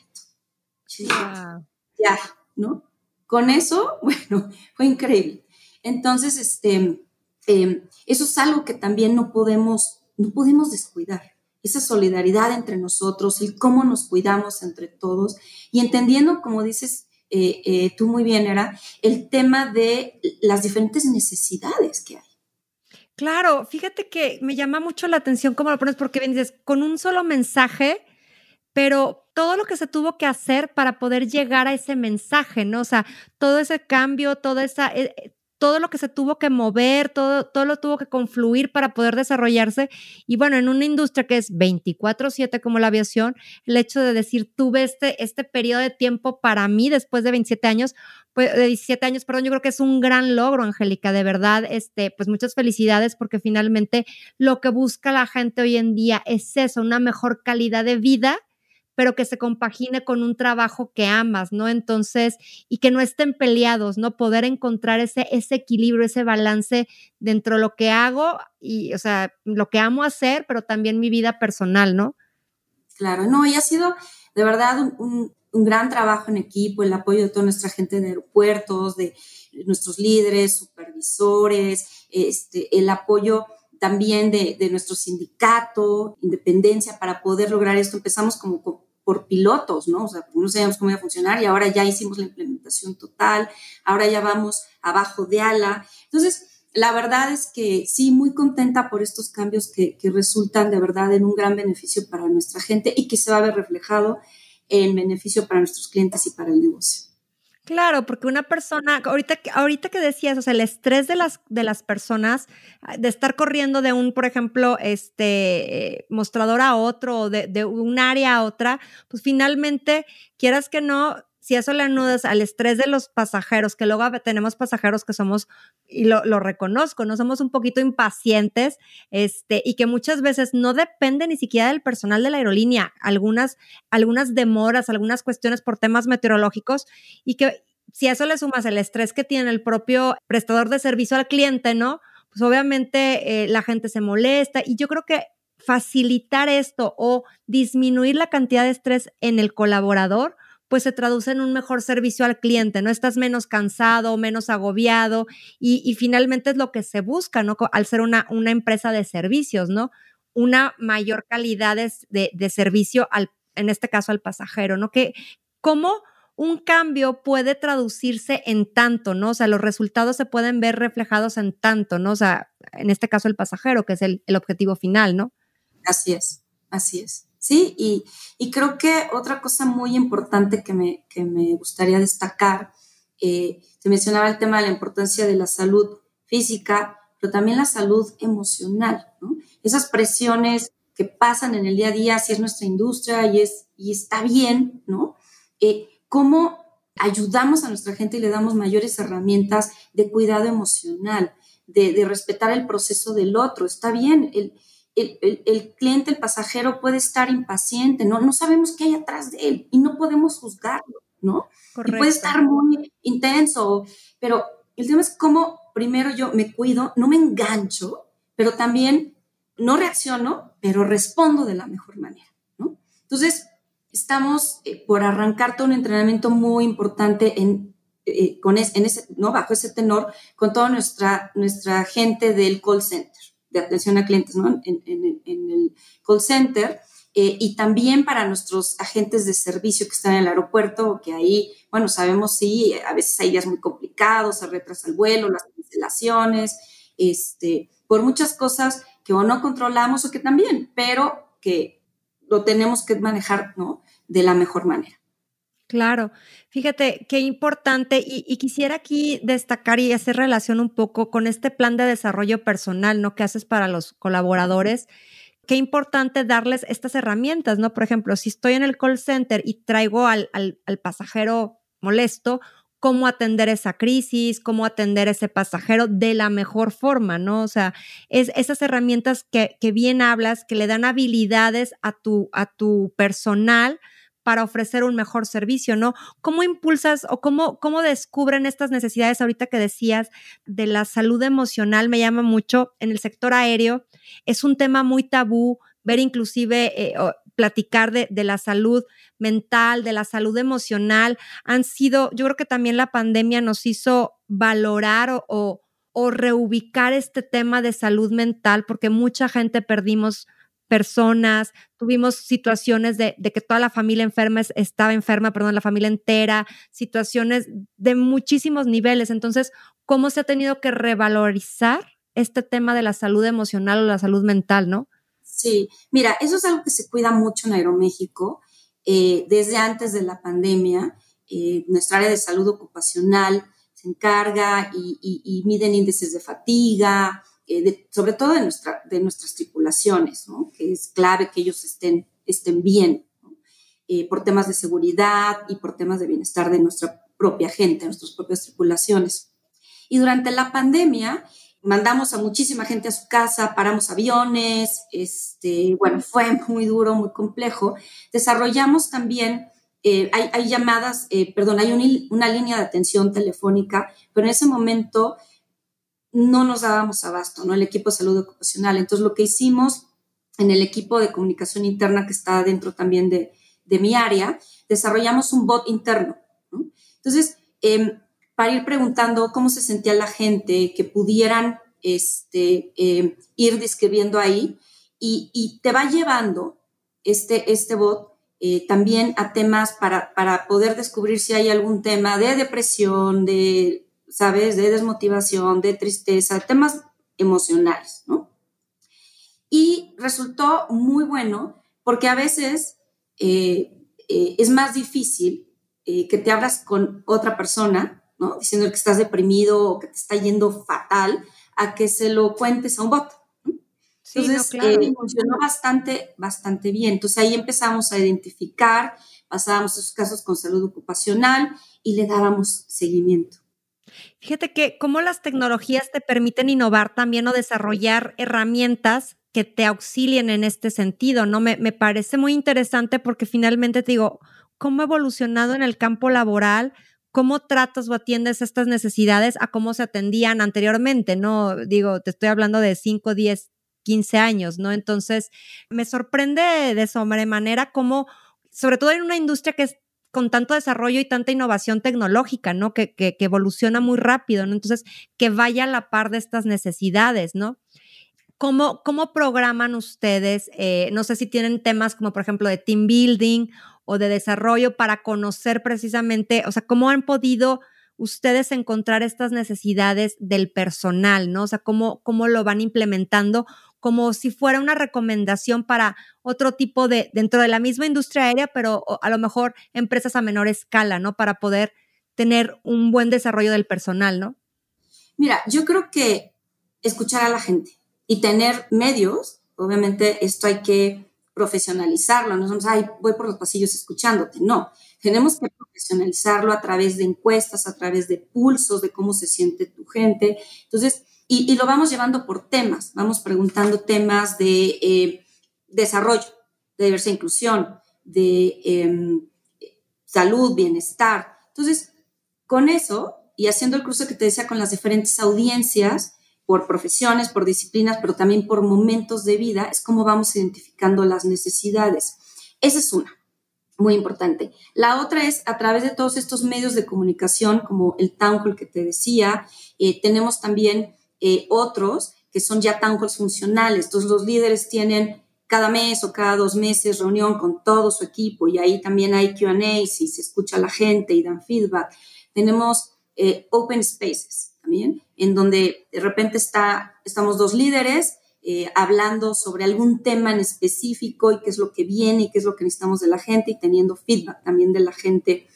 Ya, ¿no? Con eso, bueno, fue increíble. Entonces, este, Em, eso es algo que también no podemos, no podemos descuidar. Esa solidaridad entre nosotros, el cómo nos cuidamos entre todos y entendiendo, como dices eh, eh, tú muy bien, era el tema de las diferentes necesidades que hay. Claro, fíjate que me llama mucho la atención cómo lo pones, porque bien dices, con un solo mensaje, pero todo lo que se tuvo que hacer para poder llegar a ese mensaje, ¿no? O sea, todo ese cambio, toda esa, eh, todo lo que se tuvo que mover, todo, todo lo tuvo que confluir para poder desarrollarse. Y bueno, en una industria que es 24/7 como la aviación, el hecho de decir, tuve este, este periodo de tiempo para mí después de 27 años, pues, de 17 años, perdón, yo creo que es un gran logro, Angélica, de verdad, este, pues muchas felicidades porque finalmente lo que busca la gente hoy en día es eso, una mejor calidad de vida pero que se compagine con un trabajo que amas, ¿no? Entonces, y que no estén peleados, ¿no? Poder encontrar ese, ese equilibrio, ese balance dentro de lo que hago y, o sea, lo que amo hacer, pero también mi vida personal, ¿no? Claro, no, y ha sido de verdad un, gran trabajo en equipo, el apoyo de toda nuestra gente de aeropuertos, de nuestros líderes, supervisores, este, el apoyo también de, nuestro sindicato, independencia, para poder lograr esto. Empezamos como por pilotos, ¿no? O sea, no sabíamos cómo iba a funcionar y ahora ya hicimos la implementación total, ahora ya vamos abajo de ala. Entonces, la verdad es que sí, muy contenta por estos cambios que, que resultan de verdad en un gran beneficio para nuestra gente y que se va a ver reflejado en beneficio para nuestros clientes y para el negocio. Claro, porque una persona, ahorita, ahorita que decías, o sea, el estrés de las, de las personas, ah, de estar corriendo de un, por ejemplo, este mostrador a otro o de, de un área a otra, pues finalmente, quieras que no, si eso le anudas al estrés de los pasajeros, que luego tenemos pasajeros que somos, y lo, reconozco, no somos un poquito impacientes, este, y que muchas veces no depende ni siquiera del personal de la aerolínea, algunas, algunas demoras, algunas cuestiones por temas meteorológicos, y que si eso le sumas el estrés que tiene el propio prestador de servicio al cliente, ¿no? Pues obviamente eh, la gente se molesta, y yo creo que facilitar esto o disminuir la cantidad de estrés en el colaborador, pues se traduce en un mejor servicio al cliente, ¿no? Estás menos cansado, menos agobiado y, finalmente es lo que se busca, ¿no? Al ser una, una empresa de servicios, ¿no? Una mayor calidad de, de, servicio al, en este caso al pasajero, ¿no? Que, ¿Cómo un cambio puede traducirse en tanto, ¿no? O sea, los resultados se pueden ver reflejados en tanto, ¿no? O sea, en este caso el pasajero, que es el, objetivo final, ¿no? Así es, así es. Sí, y, creo que otra cosa muy importante que me, que me gustaría destacar, eh, se mencionaba el tema de la importancia de la salud física, pero también la salud emocional, ¿no? Esas presiones que pasan en el día a día, si es nuestra industria y, es, y está bien, ¿no? Eh, ¿Cómo ayudamos a nuestra gente y le damos mayores herramientas de cuidado emocional, de, respetar el proceso del otro? Está bien, el, cliente, el pasajero puede estar impaciente, ¿no? No sabemos qué hay atrás de él y no podemos juzgarlo, ¿no? Y puede estar muy intenso, pero el tema es cómo primero yo me cuido, no me engancho, pero también no reacciono, pero respondo de la mejor manera, ¿no? Entonces, estamos eh, por arrancar todo un entrenamiento muy importante en, eh, con en ese, ¿no? bajo ese tenor con toda nuestra, nuestra gente del call center, de atención a clientes ¿no? en, el call center. Eh, y también para nuestros agentes de servicio que están en el aeropuerto, que ahí, bueno, sabemos si a veces hay días muy complicados, se retrasa el vuelo, las cancelaciones, este, por muchas cosas que o no controlamos o que también, pero que lo tenemos que manejar ¿no? de la mejor manera. Claro, fíjate qué importante y, quisiera aquí destacar y hacer relación un poco con este plan de desarrollo personal, ¿no? Que haces para los colaboradores. Qué importante darles estas herramientas, ¿no? Por ejemplo, si estoy en el call center y traigo al, al, al pasajero molesto, cómo atender esa crisis, cómo atender ese pasajero de la mejor forma, ¿no? O sea, es esas herramientas que, bien hablas, que le dan habilidades a tu, a tu personal para ofrecer un mejor servicio, ¿no? ¿Cómo impulsas o cómo, cómo descubren estas necesidades ahorita que decías de la salud emocional? Me llama mucho en el sector aéreo. Es un tema muy tabú, ver inclusive eh, platicar de, la salud mental, de la salud emocional, han sido, yo creo que también la pandemia nos hizo valorar o, o, reubicar este tema de salud mental, porque mucha gente perdimos personas, tuvimos situaciones de, de, que toda la familia enferma estaba enferma, perdón, la familia entera, situaciones de muchísimos niveles. Entonces, ¿cómo se ha tenido que revalorizar este tema de la salud emocional o la salud mental, no? Sí, mira, eso es algo que se cuida mucho en Aeroméxico. Eh, desde antes de la pandemia, eh, nuestra área de salud ocupacional se encarga y, miden índices de fatiga, eh, sobre todo de, nuestra, de nuestras tripulaciones, que es clave que ellos estén, estén bien, por temas de seguridad y por temas de bienestar de nuestra propia gente, nuestras propias tripulaciones. Y durante la pandemia, mandamos a muchísima gente a su casa, paramos aviones, este, bueno, fue muy duro, muy complejo. Desarrollamos también, eh, hay, llamadas, eh, perdón, hay una línea de atención telefónica, pero en ese momento no nos dábamos abasto, ¿no? El equipo de salud ocupacional. Entonces, lo que hicimos en el equipo de comunicación interna que está dentro también de, mi área, desarrollamos un bot interno, Entonces, eh, para ir preguntando cómo se sentía la gente, que pudieran este, em, ir describiendo ahí y, te va llevando este, este bot eh, también a temas para, para poder descubrir si hay algún tema de depresión, de, ¿sabes?, de desmotivación, de tristeza, temas emocionales, ¿no? Y resultó muy bueno porque a veces eh, eh, es más difícil que te abras con otra persona Diciendo que estás deprimido o que te está yendo fatal, a que se lo cuentes a un bot. Entonces, eh, funcionó bastante, bastante bien. Entonces, ahí empezamos a identificar, pasábamos esos casos con salud ocupacional y le dábamos seguimiento. Fíjate que cómo las tecnologías te permiten innovar también o desarrollar herramientas que te auxilien en este sentido, ¿no? Me, me parece muy interesante porque finalmente te digo, cómo ha evolucionado en el campo laboral, cómo tratas o atiendes estas necesidades a cómo se atendían anteriormente, ¿no? Digo, te estoy hablando de 5, 10, 15 años, ¿no? Entonces, me sorprende de sobremanera cómo, sobre todo en una industria que es con tanto desarrollo y tanta innovación tecnológica, ¿no? Que, evoluciona muy rápido, ¿no? Entonces, que vaya a la par de estas necesidades, ¿no? ¿cómo, cómo programan ustedes? Eh, no sé si tienen temas como, por ejemplo, de team building o de desarrollo para conocer precisamente, o sea, cómo han podido ustedes encontrar estas necesidades del personal, ¿no? O sea, cómo, cómo lo van implementando como si fuera una recomendación para otro tipo de, dentro de la misma industria aérea, pero a lo mejor empresas a menor escala, ¿no? Para poder tener un buen desarrollo del personal, ¿no? Mira, yo creo que escuchar a la gente y tener medios, obviamente esto hay que profesionalizarlo, no somos, ay, voy por los pasillos escuchándote, no, tenemos que profesionalizarlo a través de encuestas, a través de pulsos, de cómo se siente tu gente. Entonces, y, lo vamos llevando por temas, vamos preguntando temas de eh, desarrollo, de diversidad e inclusión, de em, salud, bienestar. Entonces, con eso y haciendo el cruce que te decía con las diferentes audiencias, por profesiones, por disciplinas, pero también por momentos de vida, es como vamos identificando las necesidades. Esa es una, muy importante. La otra es a través de todos estos medios de comunicación, como el town hall que te decía, eh, tenemos también eh, otros que son ya halls funcionales. Entonces los líderes tienen cada mes o cada dos meses reunión con todo su equipo y ahí también hay QA y se escucha a la gente y dan feedback. Tenemos eh, open spaces también, en donde de repente está, estamos dos líderes eh, hablando sobre algún tema en específico y qué es lo que viene y qué es lo que necesitamos de la gente y teniendo feedback también de la gente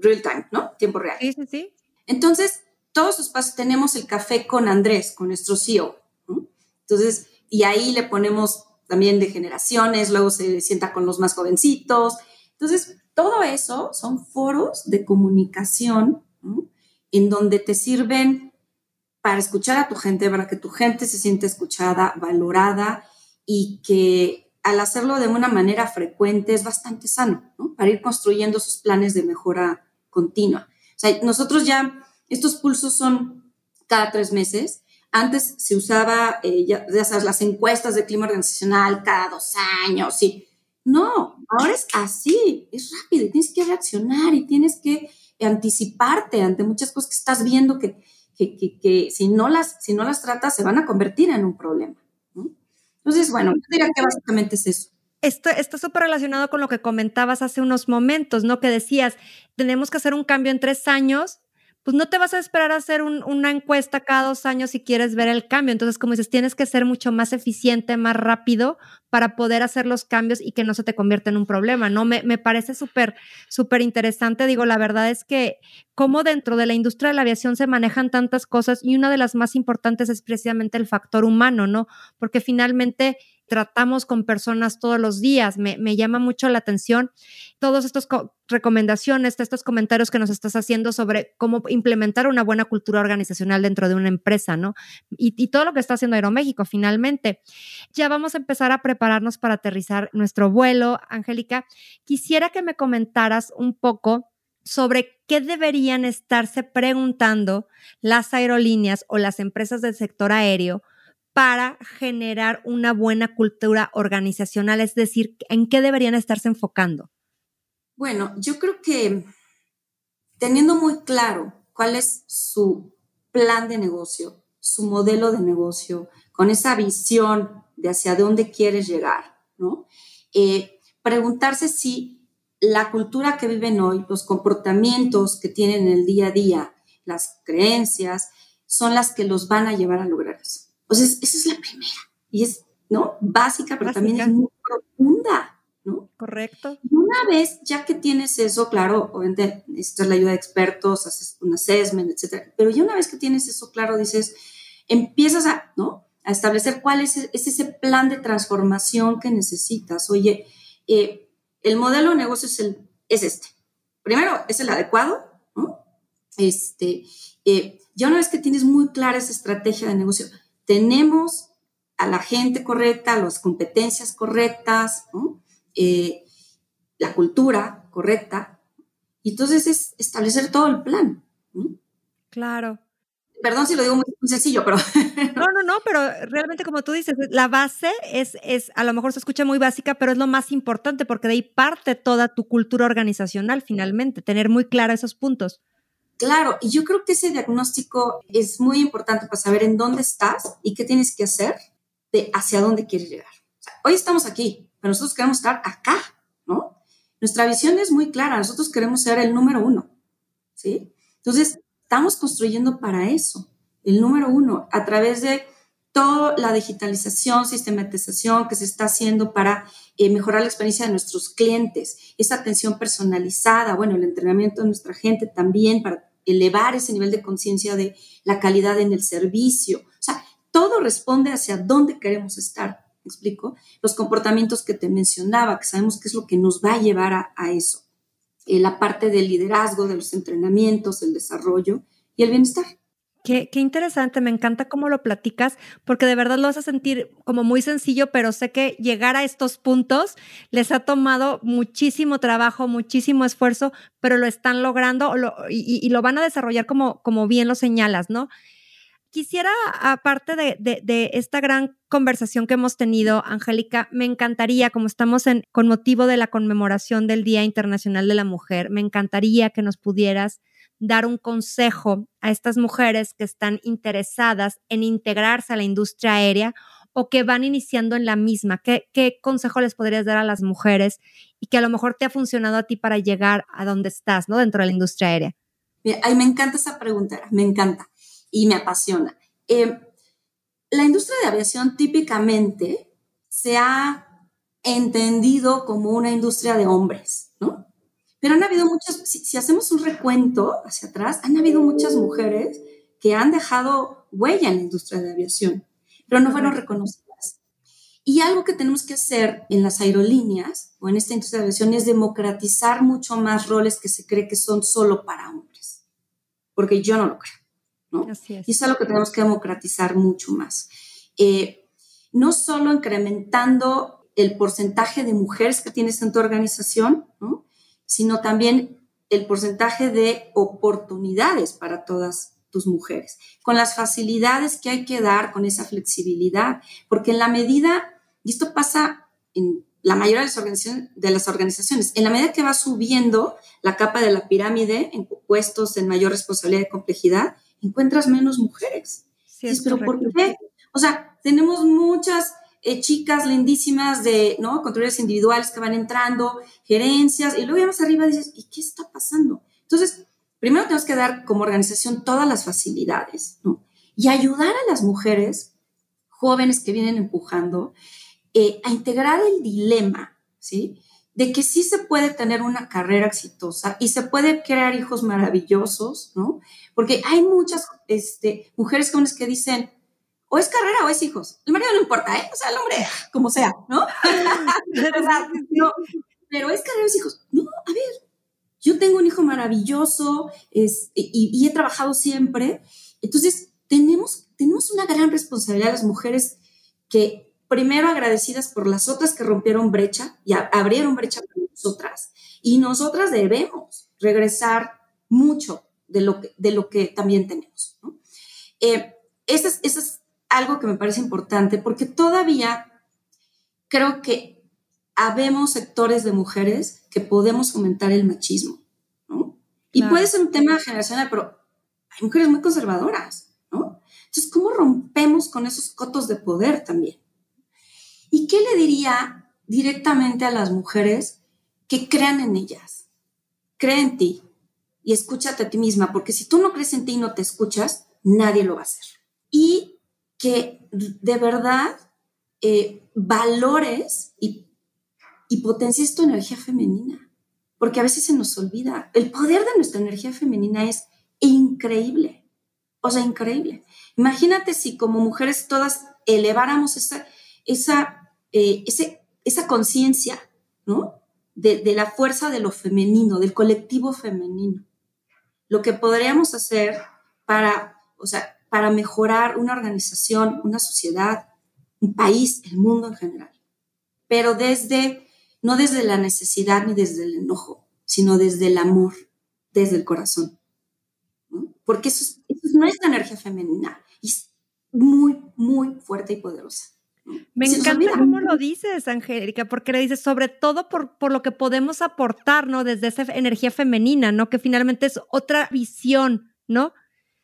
real time, ¿no? Tiempo real. Sí, sí, sí. Entonces, todos los espacios tenemos el café con Andrés, con nuestro CEO. Entonces, y ahí le ponemos también de generaciones, luego se sienta con los más jovencitos. Entonces, todo eso son foros de comunicación en donde te sirven para escuchar a tu gente, para que tu gente se sienta escuchada, valorada y que al hacerlo de una manera frecuente es bastante sano, Para ir construyendo sus planes de mejora continua. O sea, nosotros ya estos pulsos son cada tres meses. Antes se usaba, eh, ya, sabes, las encuestas de clima organizacional cada dos años, sí. No, ahora es así, es rápido y tienes que reaccionar y tienes que anticiparte ante muchas cosas que estás viendo que, que, si, no las, si no las tratas se van a convertir en un problema. Entonces, bueno, yo diría que básicamente es eso. Esto está súper relacionado con lo que comentabas hace unos momentos, ¿no? Que decías, tenemos que hacer un cambio en tres años pues no te vas a esperar a hacer una encuesta cada dos años si quieres ver el cambio. Entonces, como dices, tienes que ser mucho más eficiente, más rápido para poder hacer los cambios y que no se te convierta en un problema, ¿no? Me, me parece súper, súper interesante. Digo, la verdad es que como dentro de la industria de la aviación se manejan tantas cosas y una de las más importantes es precisamente el factor humano, ¿no? Porque finalmente tratamos con personas todos los días. Me, llama mucho la atención todas estas recomendaciones, estos comentarios que nos estás haciendo sobre cómo implementar una buena cultura organizacional dentro de una empresa, ¿no? Y, y todo lo que está haciendo Aeroméxico finalmente. Ya vamos a empezar a prepararnos para aterrizar nuestro vuelo. Angélica, quisiera que me comentaras un poco sobre qué deberían estarse preguntando las aerolíneas o las empresas del sector aéreo para generar una buena cultura organizacional? Es decir, ¿en qué deberían estarse enfocando? Bueno, yo creo que teniendo muy claro cuál es su plan de negocio, su modelo de negocio, con esa visión de hacia dónde quieres llegar. Eh, preguntarse si la cultura que viven hoy, los comportamientos que tienen en el día a día, las creencias, son las que los van a llevar a lograr eso. Pues esa es la primera. Y es, ¿no? Básica, pero también es muy profunda, ¿no? Correcto. Y una vez, ya que tienes eso, claro, obviamente necesitas la ayuda de expertos, haces un assessment, etcétera. Pero ya una vez que tienes eso claro, dices, empiezas a, ¿no? A establecer cuál es, ese plan de transformación que necesitas. Oye, eh, el modelo de negocio es, el, es este. Primero, es el adecuado, ¿no? Este, eh, ya una vez que tienes muy clara esa estrategia de negocio, tenemos a la gente correcta, las competencias correctas, eh, la cultura correcta. Y entonces es establecer todo el plan. Claro. Perdón si lo digo muy, sencillo, pero... No, no, no, pero realmente como tú dices, la base es, es, a lo mejor se escucha muy básica, pero es lo más importante porque de ahí parte toda tu cultura organizacional finalmente, tener muy claro esos puntos. Claro, y yo creo que ese diagnóstico es muy importante para saber en dónde estás y qué tienes que hacer de hacia dónde quieres llegar. hoy estamos aquí, pero nosotros queremos estar acá, ¿no? Nuestra visión es muy clara, nosotros queremos ser el número uno, ¿sí? Entonces, estamos construyendo para eso, el número uno, a través de toda la digitalización, sistematización que se está haciendo para eh, mejorar la experiencia de nuestros clientes, esa atención personalizada, bueno, el entrenamiento de nuestra gente también para elevar ese nivel de conciencia de la calidad en el servicio. O sea, todo responde hacia dónde queremos estar. ¿Me explico? Los comportamientos que te mencionaba, que sabemos qué es lo que nos va a llevar a, eso. Eh, la parte del liderazgo, de los entrenamientos, el desarrollo y el bienestar. Qué, interesante, me encanta cómo lo platicas, porque de verdad lo a sentir como muy sencillo, pero sé que llegar a estos puntos les ha tomado muchísimo trabajo, muchísimo esfuerzo, pero lo están logrando y, lo van a desarrollar como, como bien lo señalas, ¿no? Quisiera, aparte de, esta gran conversación que hemos tenido, Angélica, me encantaría, como estamos en, con motivo de la conmemoración del Día Internacional de la Mujer, me encantaría que nos pudieras dar un consejo a estas mujeres que están interesadas en integrarse a la industria aérea o que van iniciando en la misma. ¿Qué, consejo les podrías dar a las mujeres y que a lo mejor te ha funcionado a ti para llegar a donde estás, ¿no? Dentro de la industria aérea. Ay, me encanta esa pregunta, me encanta y me apasiona. Eh, la industria de aviación típicamente se ha entendido como una industria de hombres, ¿no? Pero han habido muchas, si, hacemos un recuento hacia atrás, han habido muchas mujeres que han dejado huella en la industria de aviación, pero no fueron reconocidas. Y algo que tenemos que hacer en las aerolíneas o en esta industria de aviación es democratizar mucho más roles que se cree que son solo para hombres, porque yo no lo creo. Y es algo que tenemos que democratizar mucho más. Eh, no solo incrementando el porcentaje de mujeres que tienes en tu organización, sino también el porcentaje de oportunidades para todas tus mujeres, con las facilidades que hay que dar, con esa flexibilidad, porque en la medida, y esto pasa en la mayoría de las, organizaciones, de las organizaciones, en la medida que va subiendo la capa de la pirámide en puestos en mayor responsabilidad y complejidad, encuentras menos mujeres. Sí, pero ¿por qué? O sea, tenemos muchas eh, chicas lindísimas de, ¿no? Controles individuales que van entrando, gerencias, y luego ya más arriba dices, ¿y qué está pasando? Entonces, primero tenemos que dar como organización todas las facilidades, ¿no? Y ayudar a las mujeres jóvenes que vienen empujando eh, a integrar el dilema, ¿sí? de que sí se puede tener una carrera exitosa y se puede crear hijos maravillosos, ¿no? Porque hay muchas este, mujeres jóvenes que dicen, o es carrera o es hijos. El marido no importa, ¿eh? O sea, el hombre, como sea, ¿no? pero es carrera o es hijos. No, a ver, yo tengo un hijo maravilloso es, y, y, he trabajado siempre. Entonces, tenemos, tenemos una gran responsabilidad las mujeres que primero agradecidas por las otras que rompieron brecha y abrieron brecha para nosotras. Y nosotras debemos regresar mucho de lo que, de lo que también tenemos. Eh, eso, es, eso es algo que me parece importante porque todavía creo que habemos sectores de mujeres que podemos fomentar el machismo. Y puede ser un tema generacional, pero hay mujeres muy conservadoras. ¿no? Entonces, ¿cómo rompemos con esos cotos de poder también? ¿Y qué le diría directamente a las mujeres que crean en ellas? Cree en ti y escúchate a ti misma, porque si tú no crees en ti y no te escuchas, nadie lo va a hacer. Y que de verdad eh, valores y, y potencies tu energía femenina, porque a veces se nos olvida. El poder de nuestra energía femenina es increíble, o sea, increíble. Imagínate si como mujeres todas eleváramos esa, esa eh, esa conciencia, ¿no? De, de, la fuerza de lo femenino, del colectivo femenino. Lo que podríamos hacer para, o sea, para mejorar una organización, una sociedad, un país, el mundo en general. Pero desde, no desde la necesidad ni desde el enojo, sino desde el amor, desde el corazón. ¿no? Porque eso es, eso es nuestra energía femenina es muy, muy fuerte y poderosa. Me encanta cómo lo dices, Angélica, porque le dices sobre todo por, por lo que podemos aportar, ¿no? Desde esa energía femenina, ¿no? Que finalmente es otra visión, ¿no?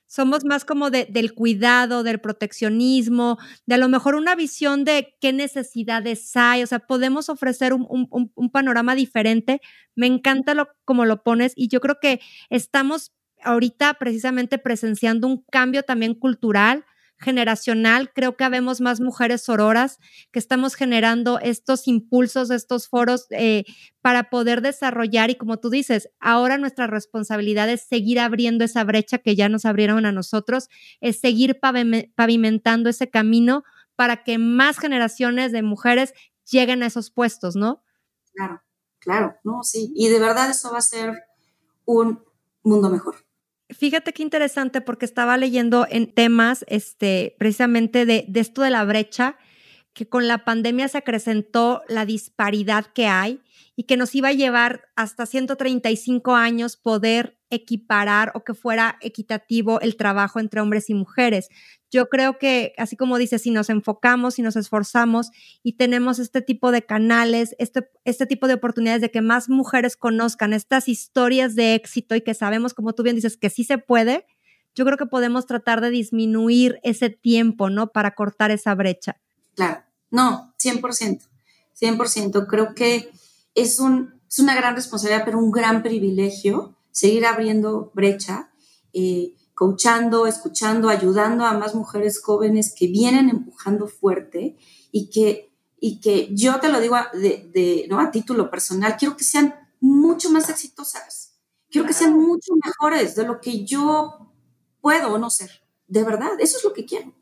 Somos más como de, del cuidado, del proteccionismo, de a lo mejor una visión de qué necesidades hay, o sea, podemos ofrecer un, un, panorama diferente. Me encanta lo, como lo pones y yo creo que estamos ahorita precisamente presenciando un cambio también cultural generacional. Creo que habemos más mujeres sororas que estamos generando estos impulsos, estos foros eh, para poder desarrollar y como tú dices, ahora nuestra responsabilidad es seguir abriendo esa brecha que ya nos abrieron a nosotros, es seguir pavimentando ese camino para que más generaciones de mujeres lleguen a esos puestos, ¿no? Claro, claro, no, sí. Y de verdad eso va a ser un mundo mejor. Fíjate qué interesante porque estaba leyendo en temas este, precisamente de, de esto de la brecha, que con la pandemia se acrecentó la disparidad que hay y que nos iba a llevar hasta 135 años poder equiparar o que fuera equitativo el trabajo entre hombres y mujeres. Yo creo que, así como dice, si nos enfocamos, si nos esforzamos y tenemos este tipo de canales, este, este tipo de oportunidades de que más mujeres conozcan estas historias de éxito y que sabemos, como tú bien dices, que sí se puede, yo creo que podemos tratar de disminuir ese tiempo, ¿no? Para cortar esa brecha. Claro, no, 100%, 100%. Creo que es, un, es una gran responsabilidad, pero un gran privilegio seguir abriendo brecha. Eh, coachando, escuchando, ayudando a más mujeres jóvenes que vienen empujando fuerte y que, y que yo te lo digo de, ¿no? a título personal, quiero que sean mucho más exitosas, quiero que sean mucho mejores de lo que yo puedo o no ser. De verdad, eso es lo que quiero.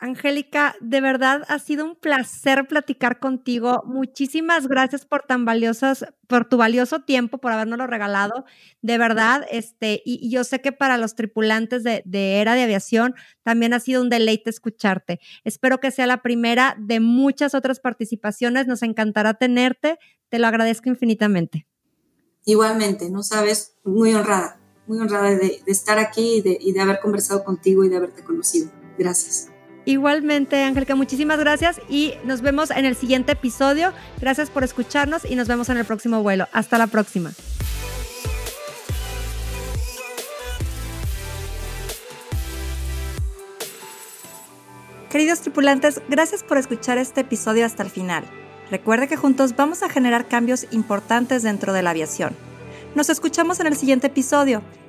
Angélica, de verdad ha sido un placer platicar contigo. Muchísimas gracias por tan valiosas, por tu valioso tiempo, por habernoslo regalado. De verdad, este, y, yo sé que para los tripulantes de, de, Era de Aviación también ha sido un deleite escucharte. Espero que sea la primera de muchas otras participaciones. Nos encantará tenerte. Te lo agradezco infinitamente. Igualmente, no sabes, muy honrada, muy honrada de, estar aquí y de, y de haber conversado contigo y de haberte conocido. Gracias. Igualmente, Angélica, muchísimas gracias y nos vemos en el siguiente episodio. Gracias por escucharnos y nos vemos en el próximo vuelo. Hasta la próxima. Queridos tripulantes, gracias por escuchar este episodio hasta el final. Recuerde que juntos vamos a generar cambios importantes dentro de la aviación. Nos escuchamos en el siguiente episodio